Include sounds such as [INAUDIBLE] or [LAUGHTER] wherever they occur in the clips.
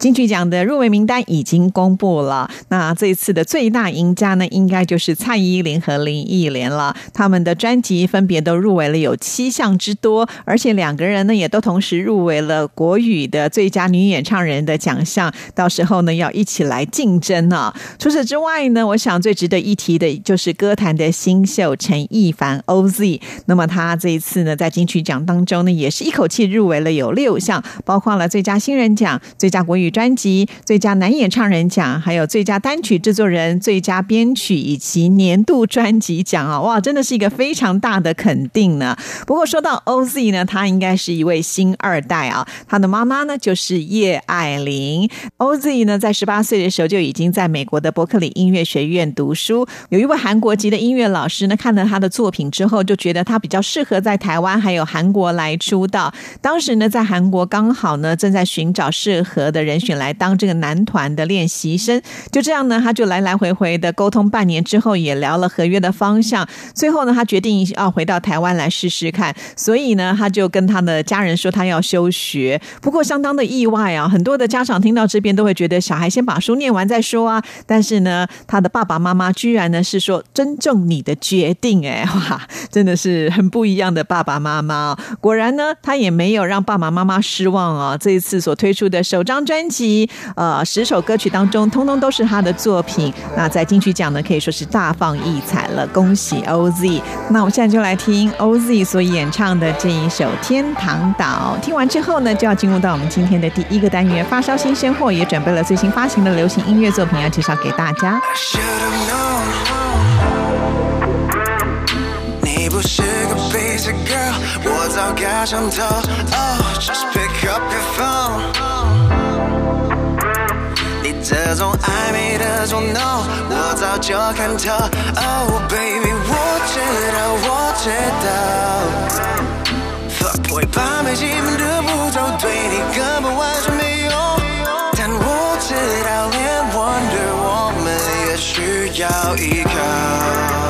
金曲奖的入围名单已经公布了，那这一次的最大赢家呢，应该就是蔡依林和林忆莲了。他们的专辑分别都入围了有七项之多，而且两个人呢也都同时入围了国语的最佳女演唱人的奖项。到时候呢要一起来竞争呢。除此之外呢，我想最值得一提的就是歌坛的新秀陈亦凡 OZ。那么他这一次呢，在金曲奖当中呢，也是一口气入围了有六项，包括了最佳新人奖、最佳国语专辑、最佳男演唱人奖，还有最佳单曲制作人、最佳编曲以及年度专辑奖啊！哇，真的是一个非常大的肯定呢。不过说到 OZ 呢，他应该是一位新二代啊，他的妈妈呢就是叶爱玲。OZ 呢在十八岁的时候就已经在美国的伯克利音乐学院读书，有一位韩国籍的音乐老师呢看了他的作品之后就觉。觉得他比较适合在台湾还有韩国来出道。当时呢，在韩国刚好呢正在寻找适合的人选来当这个男团的练习生。就这样呢，他就来来回回的沟通半年之后，也聊了合约的方向。最后呢，他决定要回到台湾来试试看。所以呢，他就跟他的家人说他要休学。不过相当的意外啊，很多的家长听到这边都会觉得小孩先把书念完再说啊。但是呢，他的爸爸妈妈居然呢是说尊重你的决定。哎，哇，真的。是很不一样的爸爸妈妈，果然呢，他也没有让爸爸妈妈失望啊！这一次所推出的首张专辑，呃，十首歌曲当中，通通都是他的作品。那在金曲奖呢，可以说是大放异彩了。恭喜 OZ！那我们现在就来听 OZ 所演唱的这一首《天堂岛》。听完之后呢，就要进入到我们今天的第一个单元——发烧新鲜货，也准备了最新发行的流行音乐作品要介绍给大家。girl，我早该想透。Oh，just pick up your phone。这种暧昧的捉弄，我早就看透。Oh baby，我知道，我知道。Fuck boy，把没基本的步骤对你根本完全没用。但我知道，连 Wonder 我们也需要依靠。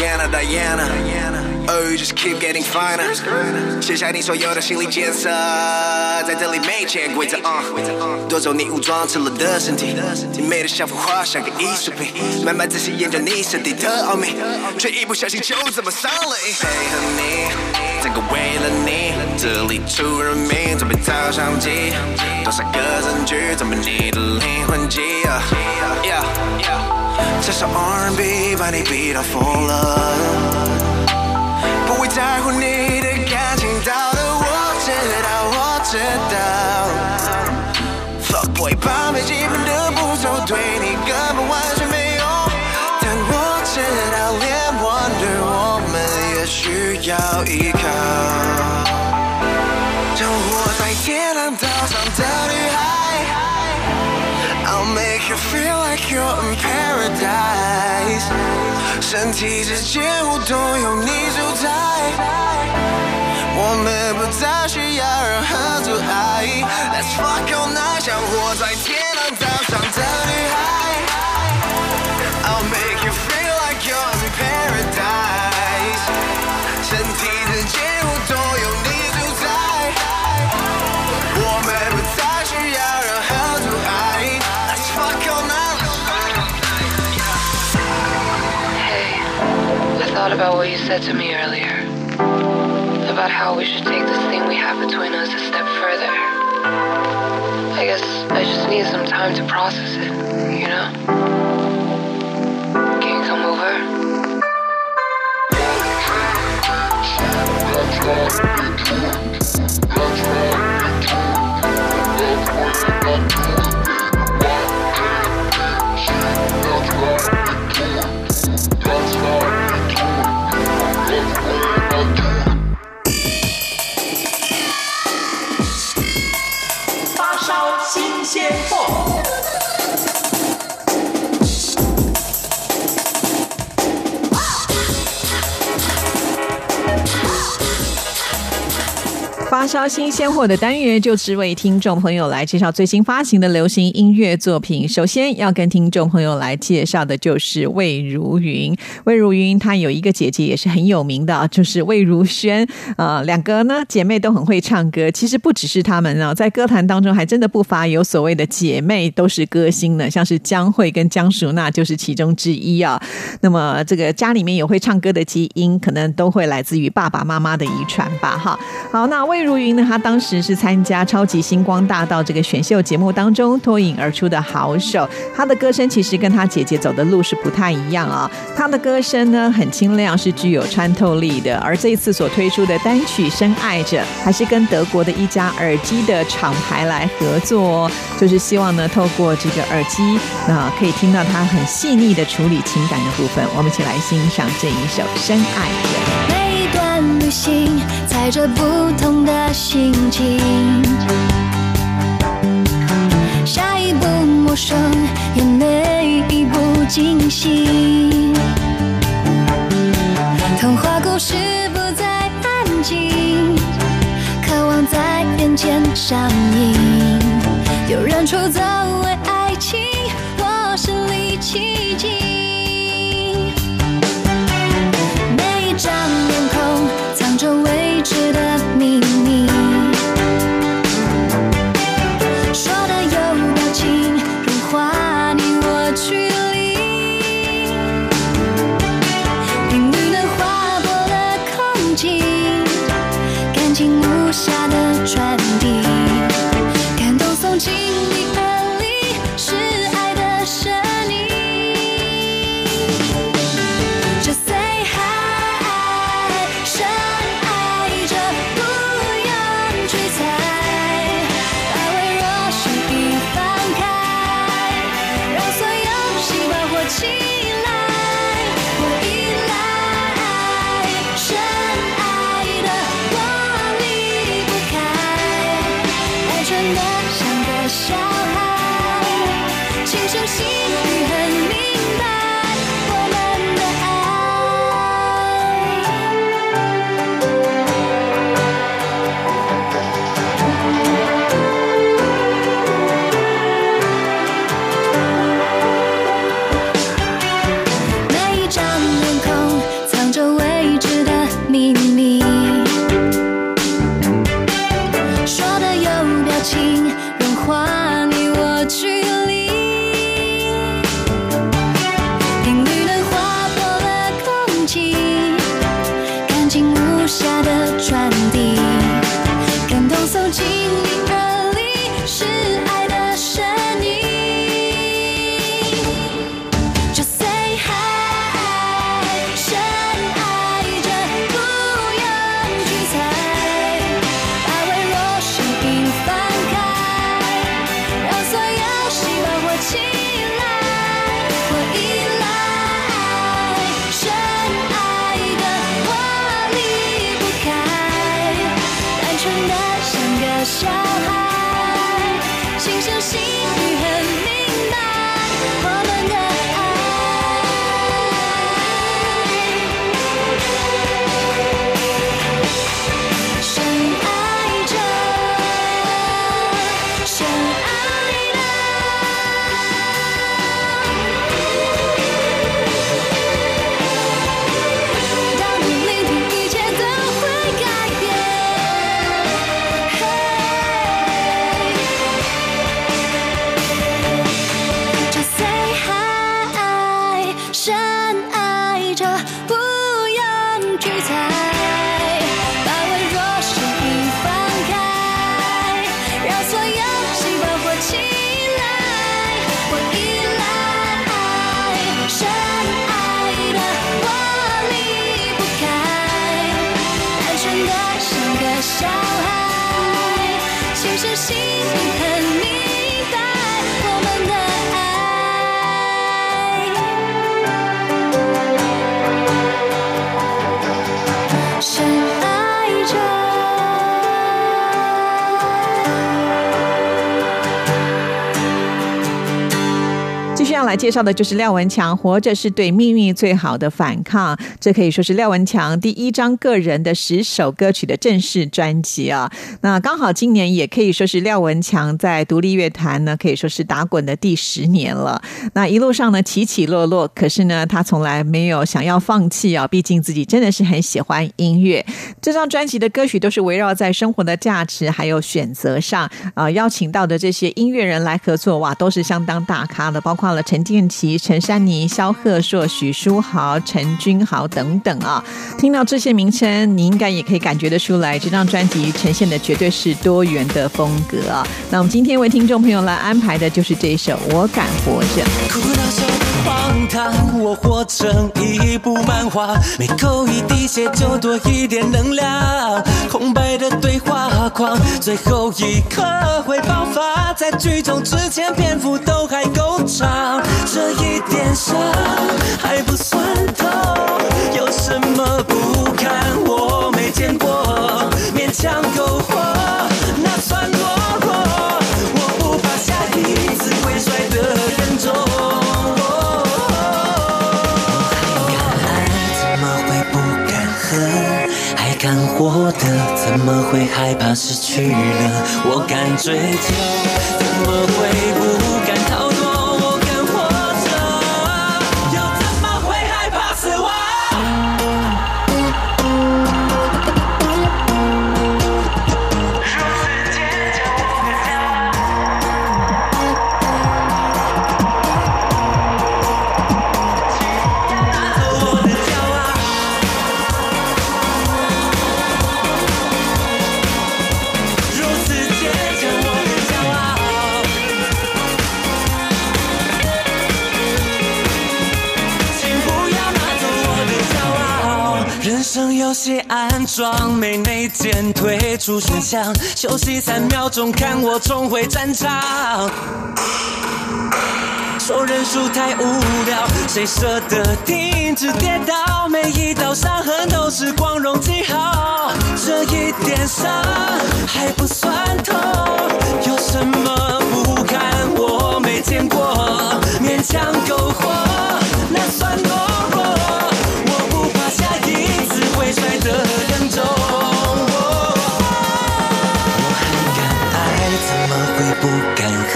Diana Diana，Oh you just keep getting finer。卸下你所有的心理建设，在这里没潜规则。夺走你武装赤裸的身体，你美的像幅画，像个艺术品。慢慢仔细研究你身体的奥秘，却一不小心就这么上了瘾。配合你，整个为了你，这里出人命，准备照相机，多少个证据证明你的灵魂记忆。这首 R&B 把你逼到疯了，不会在乎你的感情到了，我知道，我知道。Fuck boy，把每基本的步骤对你根本完全没用，但我知道，连 Wonder 我们也需要依靠。身体之间互动有你主宰，我们不再需要任何阻碍。Let's fuck all night，thought about what you said to me earlier. About how we should take this thing we have between us a step further. I guess I just need some time to process it, you know? Can you come over? 发烧新鲜货的单元，就是为听众朋友来介绍最新发行的流行音乐作品。首先要跟听众朋友来介绍的就是魏如云。魏如云她有一个姐姐也是很有名的，就是魏如萱。呃，两个呢姐妹都很会唱歌。其实不只是她们呢，在歌坛当中还真的不乏有所谓的姐妹都是歌星呢，像是江蕙跟江淑娜就是其中之一啊。那么这个家里面有会唱歌的基因，可能都会来自于爸爸妈妈的遗传吧。哈，好，那。魏如云呢？他当时是参加《超级星光大道》这个选秀节目当中脱颖而出的好手。他的歌声其实跟他姐姐走的路是不太一样啊。他的歌声呢很清亮，是具有穿透力的。而这一次所推出的单曲《深爱着》，还是跟德国的一家耳机的厂牌来合作，就是希望呢透过这个耳机，那可以听到他很细腻的处理情感的部分。我们一起来欣赏这一首《深爱着》。旅行，载着不同的心情。下一步陌生，也每一步惊喜。童话故事不再安静，渴望在眼前上映。有人出走着未小孩，轻声细介绍的就是廖文强，《活着是对命运最好的反抗》，这可以说是廖文强第一张个人的十首歌曲的正式专辑啊。那刚好今年也可以说是廖文强在独立乐坛呢，可以说是打滚的第十年了。那一路上呢起起落落，可是呢他从来没有想要放弃啊，毕竟自己真的是很喜欢音乐。这张专辑的歌曲都是围绕在生活的价值还有选择上啊，邀请到的这些音乐人来合作哇，都是相当大咖的，包括。了陈建陈珊妮、萧贺硕、许书豪、陈君豪等等啊，听到这些名称，你应该也可以感觉得出来，这张专辑呈现的绝对是多元的风格啊。那我们今天为听众朋友来安排的就是这一首《我敢活着》。荒唐，我活成一部漫画，每扣一滴血就多一点能量。空白的对话框，最后一刻会爆发。在剧终之前，篇幅都还够长，这一点伤还不算痛。有什么不堪？我没见过，勉强苟活，那算懦过的，怎么会害怕失去了？我敢追求，怎么会不敢装没内建，退出选项，休息三秒钟，看我重回战场。说认输太无聊，谁舍得停止跌倒？每一道伤痕都是光荣记号，这一点伤还不算痛。有什么不堪？我没见过，勉强苟活，那算懦弱。我不怕下一次会摔得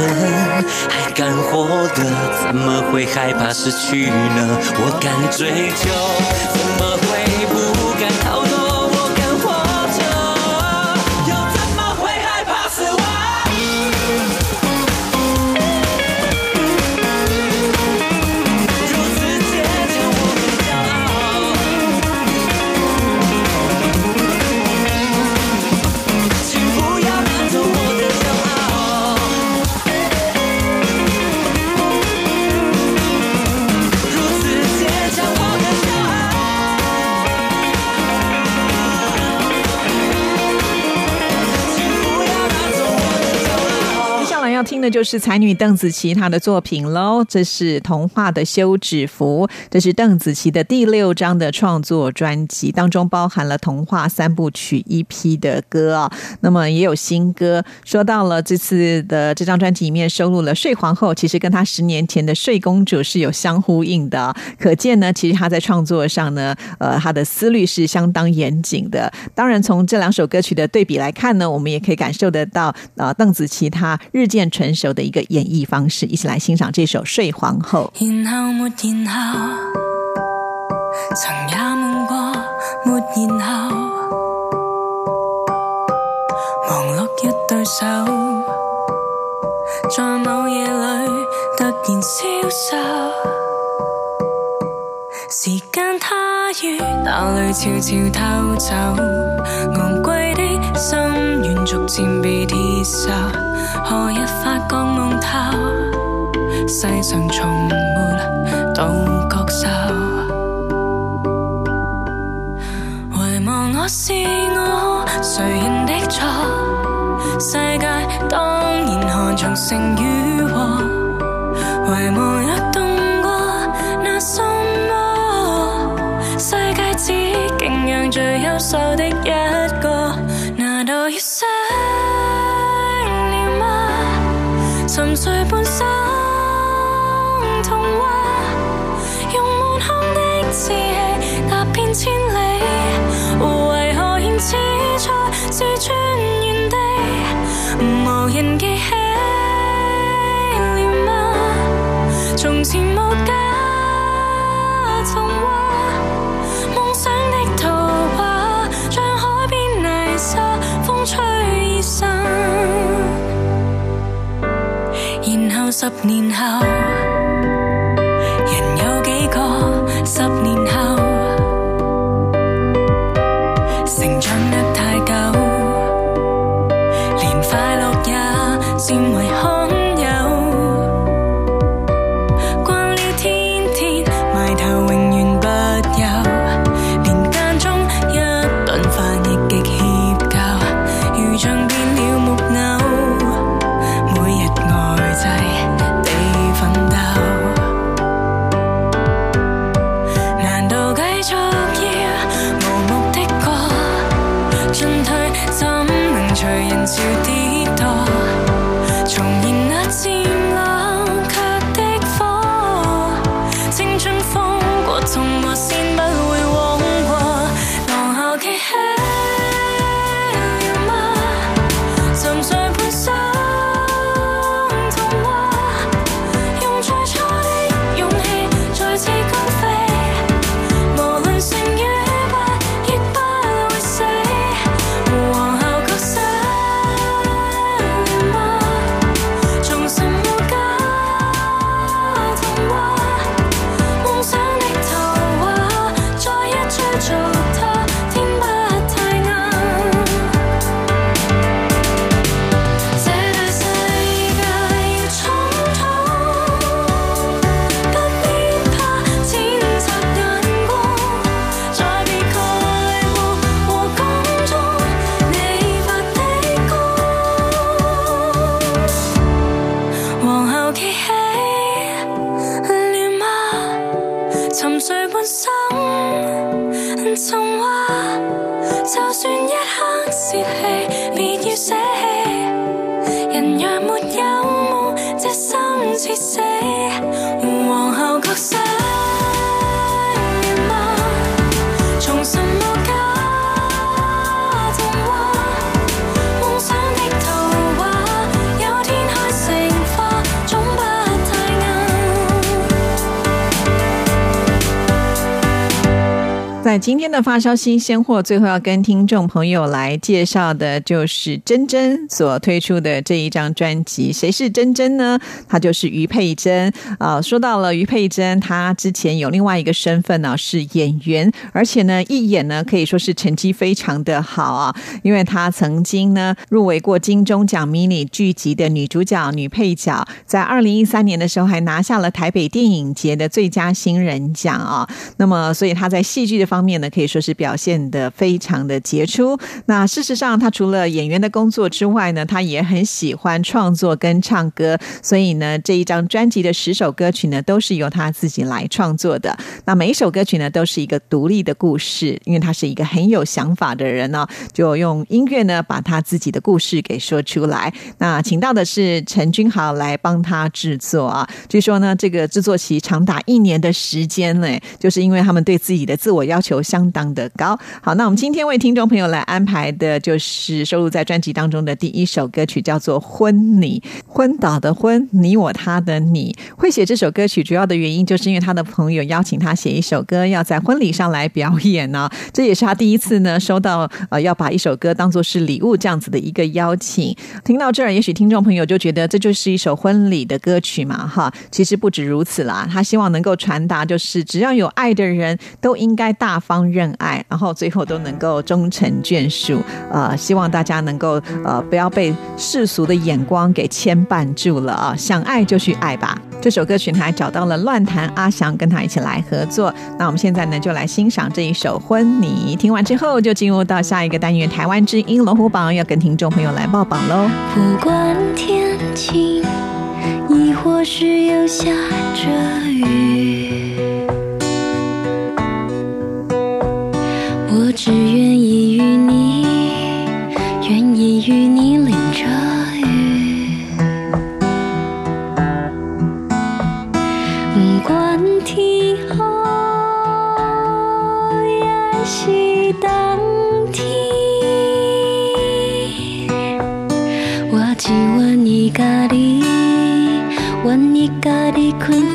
人还敢活的，怎么会害怕失去呢？我敢追求，就是才女邓紫棋她的作品喽，这是《童话的休止符》，这是邓紫棋的第六张的创作专辑，当中包含了童话三部曲 EP 的歌啊、那么也有新歌。说到了这次的这张专辑里面收录了《睡皇后》，其实跟她十年前的《睡公主》是有相呼应的、可见呢，其实她在创作上呢，呃，她的思虑是相当严谨的。当然，从这两首歌曲的对比来看呢，我们也可以感受得到，呃，邓紫棋她日渐成熟的一个演绎方式。一起来欣赏这首《睡皇后》。然後沒然後，曾也夢過沒然後，忙碌一對手，在某夜裏突然消瘦。時間它於那裏悄悄偷走，昂貴的心願逐漸被鐵鏽。何日發覺夢透？世上從沒獨角獸。遺忘我是我，誰人的錯？世界當然看重成與禍，遺忘若動過那什麼？世界只敬仰最優秀的一個，睡半生童话，用满腔的志气踏遍千里，为何燃始在自尊原地，无人记起了吗？从前没。十年后，沉睡半生童话，就算一刻泄气，别要舍弃。人若没有梦，这生似死。在今天的发烧新鲜货，最后要跟听众朋友来介绍的就是珍珍所推出的这一张专辑。谁是珍珍呢？她就是于佩珍啊、说到了于佩珍，她之前有另外一个身份呢、是演员，而且呢一演呢可以说是成绩非常的好啊，因为她曾经呢入围过金钟奖迷你剧集的女主角、女配角，在二零一三年的时候还拿下了台北电影节的最佳新人奖啊。那么，所以她在戏剧的方方面呢，可以说是表现的非常的杰出。那事实上，他除了演员的工作之外呢，他也很喜欢创作跟唱歌。所以呢，这一张专辑的十首歌曲呢，都是由他自己来创作的。那每一首歌曲呢，都是一个独立的故事，因为他是一个很有想法的人呢、就用音乐呢，把他自己的故事给说出来。那请到的是陈君豪来帮他制作啊。据说呢，这个制作期长达一年的时间呢，就是因为他们对自己的自我要求相当的高。好，那我们今天为听众朋友来安排的就是收录在专辑当中的第一首歌曲，叫做《昏你》，昏倒的昏，你我他的你。会写这首歌曲主要的原因，就是因为他的朋友邀请他写一首歌，要在婚礼上来表演呢、这也是他第一次呢收到呃要把一首歌当做是礼物这样子的一个邀请。听到这儿，也许听众朋友就觉得这就是一首婚礼的歌曲嘛，哈，其实不止如此啦。他希望能够传达，就是只要有爱的人都应该大方认爱，然后最后都能够终成眷属。呃，希望大家能够呃不要被世俗的眼光给牵绊住了啊，想爱就去爱吧。这首歌曲还找到了乱弹阿翔跟他一起来合作。那我们现在呢就来欣赏这一首《婚你》，听完之后就进入到下一个单元——台湾之音龙虎榜，要跟听众朋友来报榜喽。不管天晴，亦或是又下着雨，是冬天。我只愿意甲你，愿意甲你困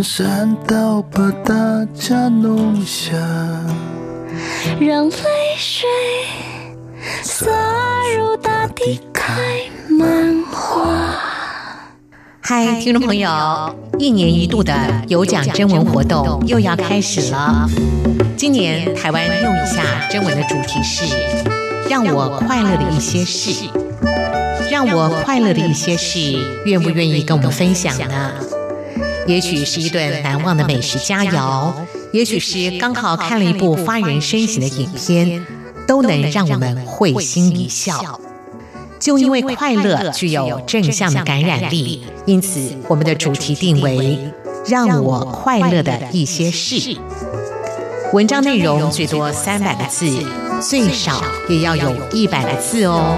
让我们闪到把大家弄下。让泪水洒入大地开满花。嗨，听众朋友，一年一度的有奖征文活动又要开始了。今年台湾用一下征文的主题是“让我快乐的一些事”。让我快乐的一些事，愿不愿意跟我们分享呢？也许是一顿难忘的美食佳肴，也许是刚好看了一部发人深省的影片，都能让我们会心一笑。就因为快乐具有正向的感染力，因此我们的主题定为“让我快乐的一些事”。文章内容最多三百个字，最少也要有一百个字哦。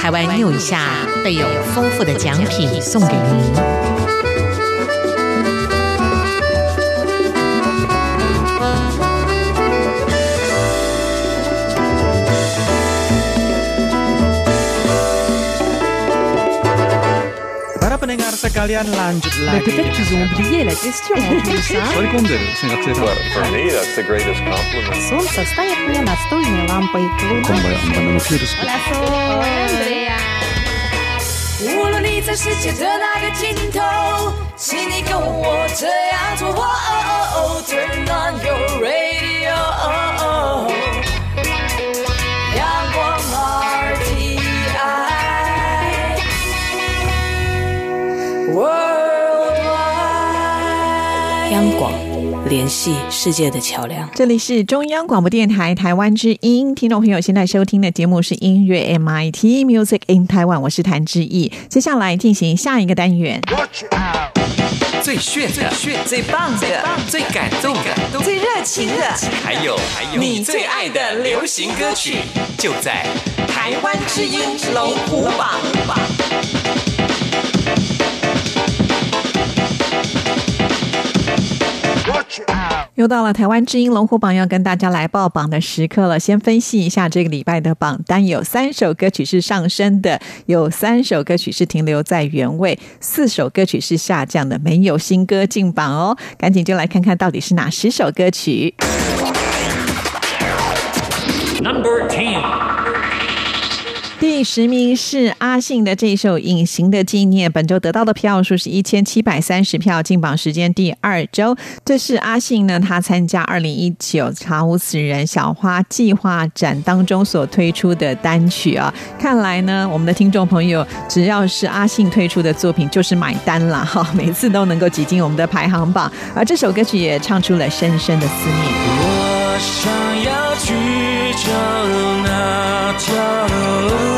台湾 New 一下备有丰富的奖品送给您。まあ peut-être qu'ils ont oublié la question [LAUGHS] en plus, hein. 割り込んでる学生さん For me, that's the greatest compliment. Солнце стоит мне настольной лампой. 今晩很棒的フィールス Andrea. 无论你在世界的哪个尽头，请你跟我这样做。哦哦哦，Turn on your radio。 央广联系世界的桥梁。这里是中央广播电台台湾之音，听众朋友现在收听的节目是音乐 MIT Music in Taiwan，我是谭志毅。接下来进行下一个单元，最炫的、炫最棒的、最感动的、最热情的，还有还有你最爱的流行歌曲，就在台湾之音龙虎榜。又到了台湾知音龙虎榜要跟大家来报榜的时刻了。先分析一下这个礼拜的榜单，有三首歌曲是上升的，有三首歌曲是停留在原位，四首歌曲是下降的，没有新歌进榜哦。赶紧就来看看到底是哪十首歌曲。Number ten，第十名是阿信的这一首《隐形的纪念》，本周得到的票数是一千七百三十票，进榜时间第二周。这是阿信呢，他参加二零一九查无此人小花计划展当中所推出的单曲啊。看来呢，我们的听众朋友只要是阿信推出的作品，就是买单了哈，每次都能够挤进我们的排行榜。而这首歌曲也唱出了深深的思念。我想要去找那条路，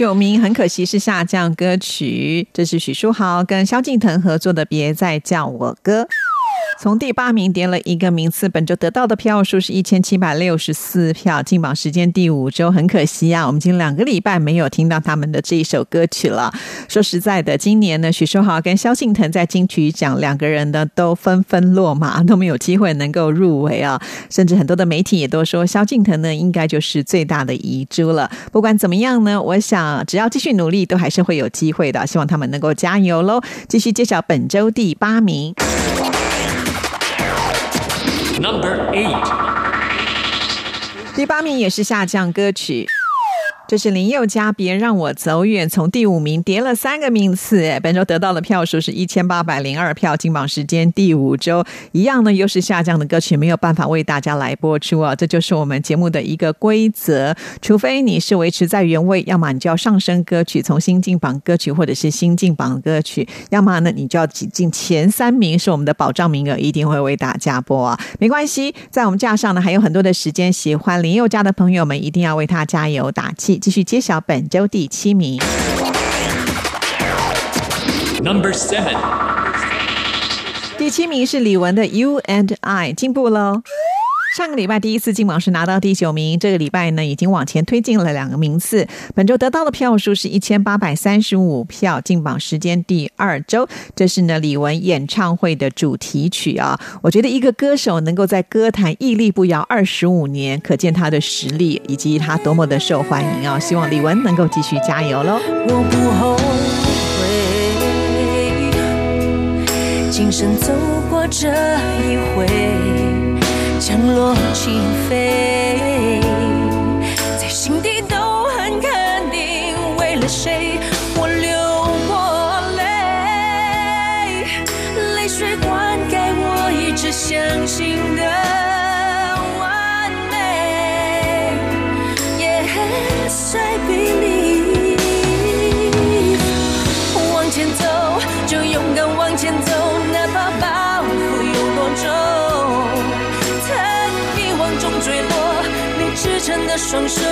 九名很可惜是下降歌曲，这是许书豪跟萧敬腾合作的《别再叫我哥》。从第八名跌了一个名次，本周得到的票数是一千七百六十四票，进榜时间第五周，很可惜啊，我们已经两个礼拜没有听到他们的这一首歌曲了。说实在的，今年呢，许书豪跟萧敬腾在金曲奖两个人呢都纷纷落马，都没有机会能够入围啊，甚至很多的媒体也都说萧敬腾呢应该就是最大的遗珠了。不管怎么样呢，我想只要继续努力，都还是会有机会的。希望他们能够加油喽！继续揭晓本周第八名。Number eight，第八名也是下降歌曲。这是林宥嘉《别让我走远》，从第五名跌了三个名次，哎，本周得到的票数是一千八百零二票，进榜时间第五周，一样呢，又是下降的歌曲，没有办法为大家来播出啊，这就是我们节目的一个规则，除非你是维持在原位，要么你就要上升歌曲，从新进榜歌曲或者是新进榜歌曲，要么呢你就要挤进前三名，是我们的保障名额，一定会为大家播啊，没关系，在我们架上呢还有很多的时间，喜欢林宥嘉的朋友们一定要为他加油打气。继续揭晓本周第七名。Number seven，第七名是李玟的《You and I》，进步喽。上个礼拜第一次进榜是拿到第九名，这个礼拜呢已经往前推进了两个名次。本周得到的票数是一千八百三十五票，进榜时间第二周。这是呢李玟演唱会的主题曲啊。我觉得一个歌手能够在歌坛屹立不摇二十五年，可见他的实力以及他多么的受欢迎啊！希望李玟能够继续加油喽。我不后悔，今生走过这一回，降落起飞，在心底都很肯定，为了谁我流过泪，泪水灌溉我一直相信的双手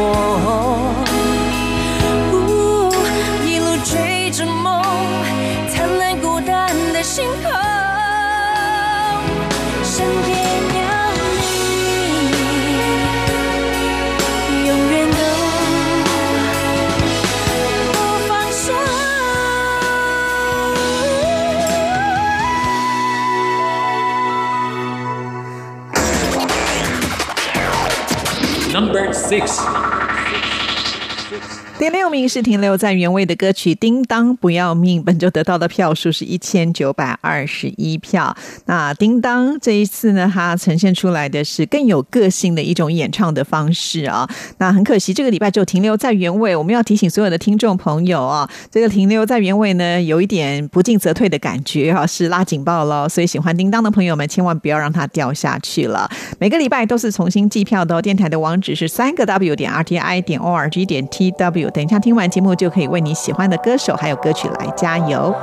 我，呜一路追着梦，灿烂孤单的星空，身边有你，永远都不放手。Number six，第六名是停留在原位的歌曲《叮当不要命》，本周得到的票数是一千九百二十一票。那叮当这一次呢，它呈现出来的是更有个性的一种演唱的方式啊。那很可惜，这个礼拜就停留在原位。我们要提醒所有的听众朋友啊，这个停留在原位呢，有一点不进则退的感觉啊，是拉警报了。所以喜欢叮当的朋友们，千万不要让它掉下去了。每个礼拜都是重新计票的哦。电台的网址是三个 W 点 R T I 点 O R G 点 T W。等一下听完节目，就可以为你喜欢的歌手还有歌曲来加油。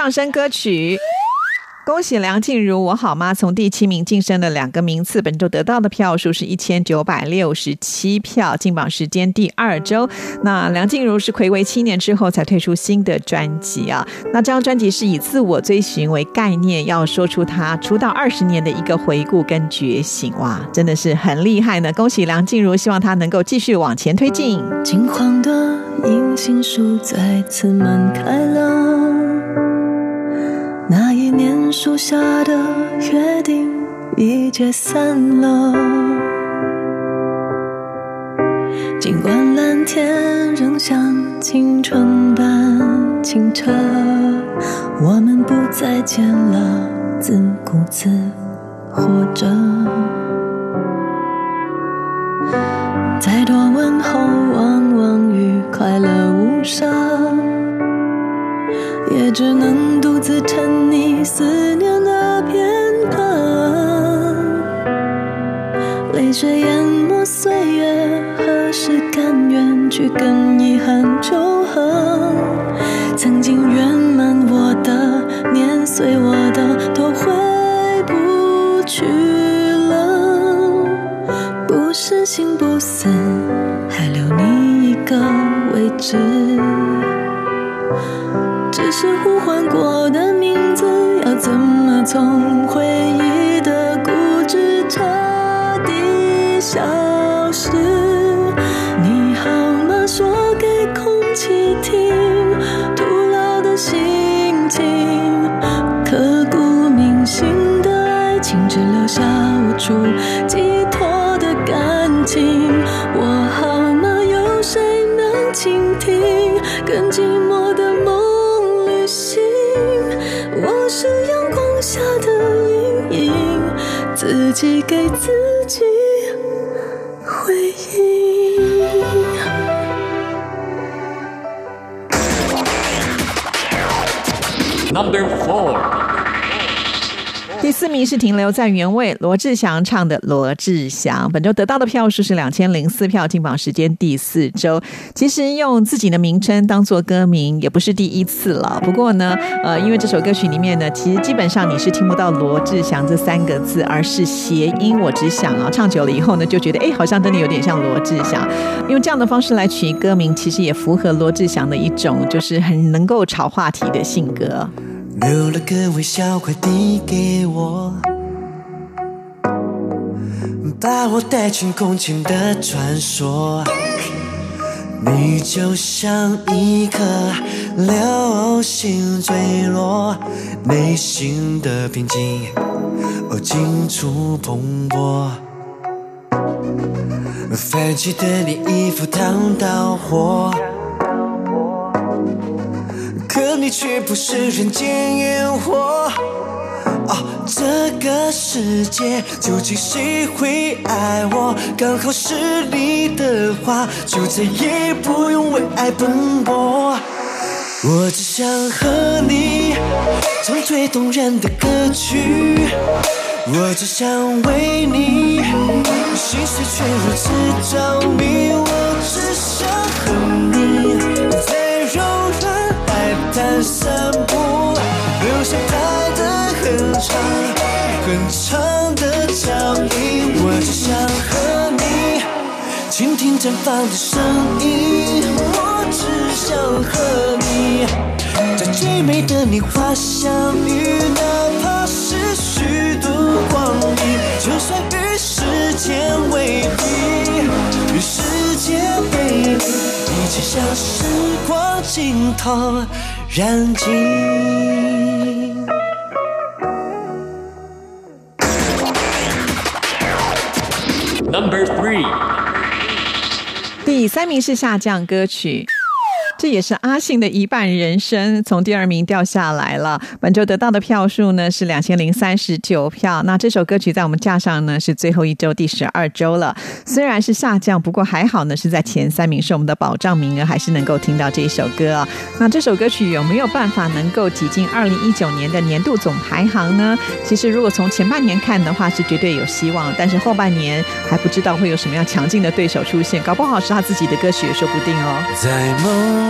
上升歌曲。恭喜梁静茹，我好吗？从第七名晋升了两个名次，本周得到的票数是一千九百六十七票，进榜时间第二周。那梁静茹是暌违七年之后才推出新的专辑啊。那这张专辑是以自我追寻为概念，要说出她出道二十年的一个回顾跟觉醒，哇，真的是很厉害呢！恭喜梁静茹，希望她能够继续往前推进。金黄的银杏树再次满开了，树下的约定已解散了。尽管蓝天仍像青春般清澈，我们不再见了，自顾自活着。再多问候，往往与快乐无伤，也只能独自沉溺思念的片刻。泪水淹没岁月，何时甘愿去跟遗憾求和？曾经圆满我的，碾碎我的，都回不去了。不是心不死，还留你一个位置。总会自己给自己回应。Number four，[LAUGHS] 第四名是停留在原位，罗志祥唱的《罗志祥》，本周得到的票数是两千零四票，进榜时间第四周。其实用自己的名称当做歌名也不是第一次了。不过呢，呃，因为这首歌曲里面呢，其实基本上你是听不到罗志祥这三个字，而是谐音。我只想啊，唱久了以后呢，就觉得哎，好像真的有点像罗志祥。用这样的方式来取歌名，其实也符合罗志祥的一种就是很能够炒话题的性格。留了个微笑，快递给我，把我带进空前的传说。你就像一颗流星坠落，内心的平静哦，尽处蓬勃。泛起的你衣服烫到火。可你却不是人间烟火。哦，这个世界究竟谁会爱我？刚好是你的话，就再也不用为爱奔波。我只想和你唱最动人的歌曲，我只想为你心碎却如此着迷，绽放的声音。我只想和你在最美的年华相遇，哪怕是虚度光阴，就算与时间为敌，与世界背离，一切像时光尽头。燃尽。Number three，第三名是下降歌曲。这也是阿信的一半人生，从第二名掉下来了。本周得到的票数呢是两千零三十九票。那这首歌曲在我们架上呢是最后一周第十二周了，虽然是下降，不过还好呢是在前三名，是我们的保障名额，还是能够听到这一首歌。那这首歌曲有没有办法能够挤进二零一九年的年度总排行呢？其实如果从前半年看的话，是绝对有希望，但是后半年还不知道会有什么样强劲的对手出现，搞不好是他自己的歌曲也说不定哦。在梦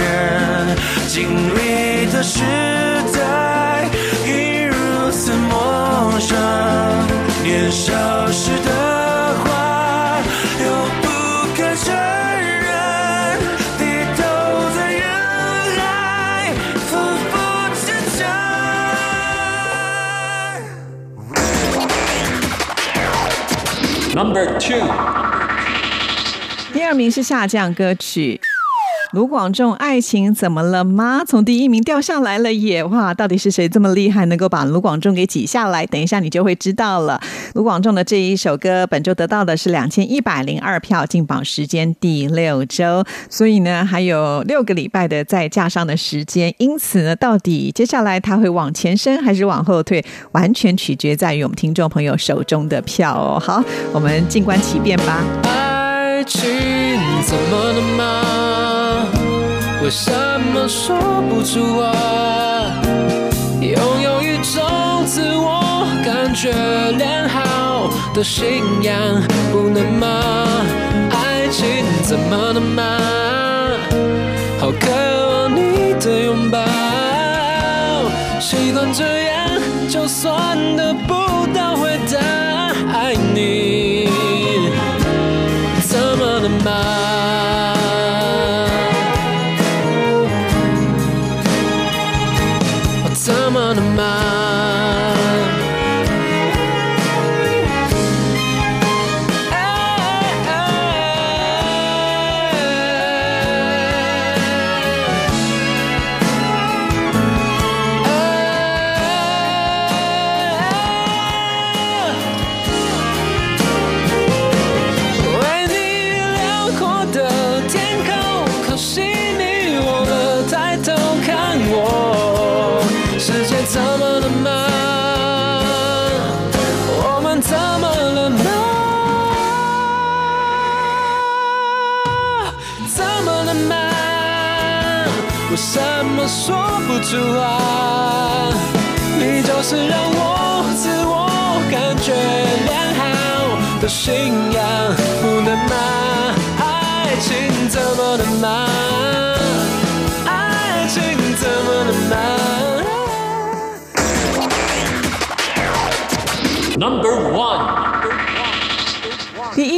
经历的时代已如此陌生，年少时的话又不敢承认，低头在人海匍匐坚强。Number two，第二名是下降歌曲。卢广仲，爱情怎么了吗？从第一名掉下来了耶！哇，到底是谁这么厉害，能够把卢广仲给挤下来？等一下你就会知道了。卢广仲的这一首歌，本周得到的是两千一百零二票，进榜时间第六周，所以呢还有六个礼拜的在架上的时间。因此呢，到底接下来他会往前升还是往后退，完全取决在于我们听众朋友手中的票哦。好，我们静观其变吧。爱情怎么了吗？为什么说不出啊？拥有一种自我感觉良好的信仰，不能吗？爱情怎么了吗？好渴望你的拥抱，习惯这样，就算得不到回答，爱你不出啊？你就是让我自我感觉良好的信仰，不能吗？爱情怎么能吗？爱情怎么能吗？Number one。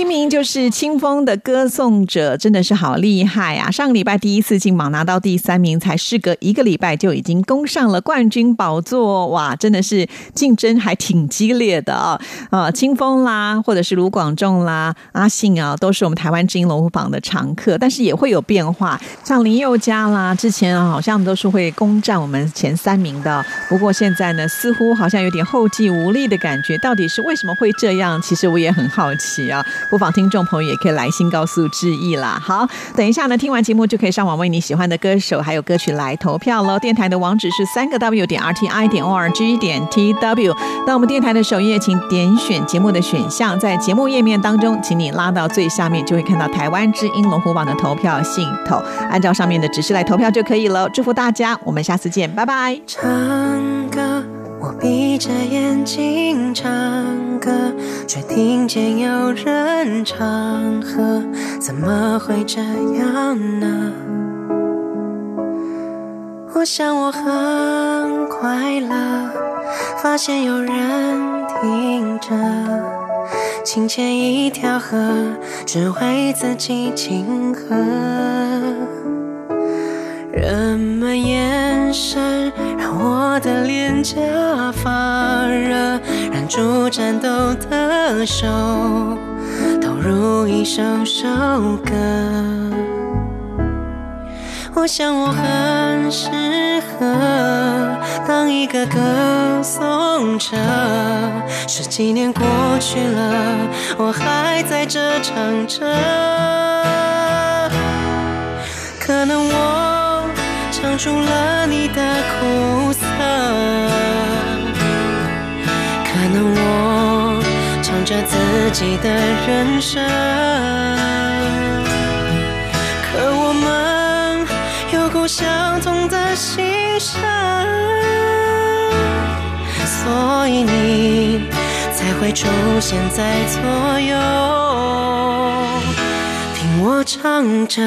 第一名就是清风的歌颂者，真的是好厉害啊！上个礼拜第一次进榜拿到第三名，才事隔一个礼拜就已经攻上了冠军宝座，哇，真的是竞争还挺激烈的啊！啊，清风啦，或者是卢广仲啦、阿信啊，都是我们台湾金龙虎榜的常客，但是也会有变化，像林宥嘉啦，之前好像都是会攻占我们前三名的，不过现在呢，似乎好像有点后继无力的感觉，到底是为什么会这样？其实我也很好奇啊。不妨听众朋友也可以来信告诉致意啦。好，等一下呢，听完节目就可以上网为你喜欢的歌手还有歌曲来投票喽。电台的网址是三个 W 点 R T I 点 O R G 点 T W。到我们电台的首页，请点选节目的选项，在节目页面当中，请你拉到最下面，就会看到台湾之音龙虎榜的投票系统，按照上面的指示来投票就可以了。祝福大家，我们下次见，拜拜。唱歌。我闭着眼睛唱歌，却听见有人唱和，怎么会这样呢？我想我很快乐，发现有人听着，清浅一条河，只为自己庆贺。人们也眼神让我的脸颊发热，忍住颤抖的手，投入一首首歌。我想我很适合当一个歌颂者。十几年过去了，我还在这唱着。可能。唱出了你的苦涩，可能我唱着自己的人生，可我们有过相同的心声，所以你才会出现在左右，听我唱着。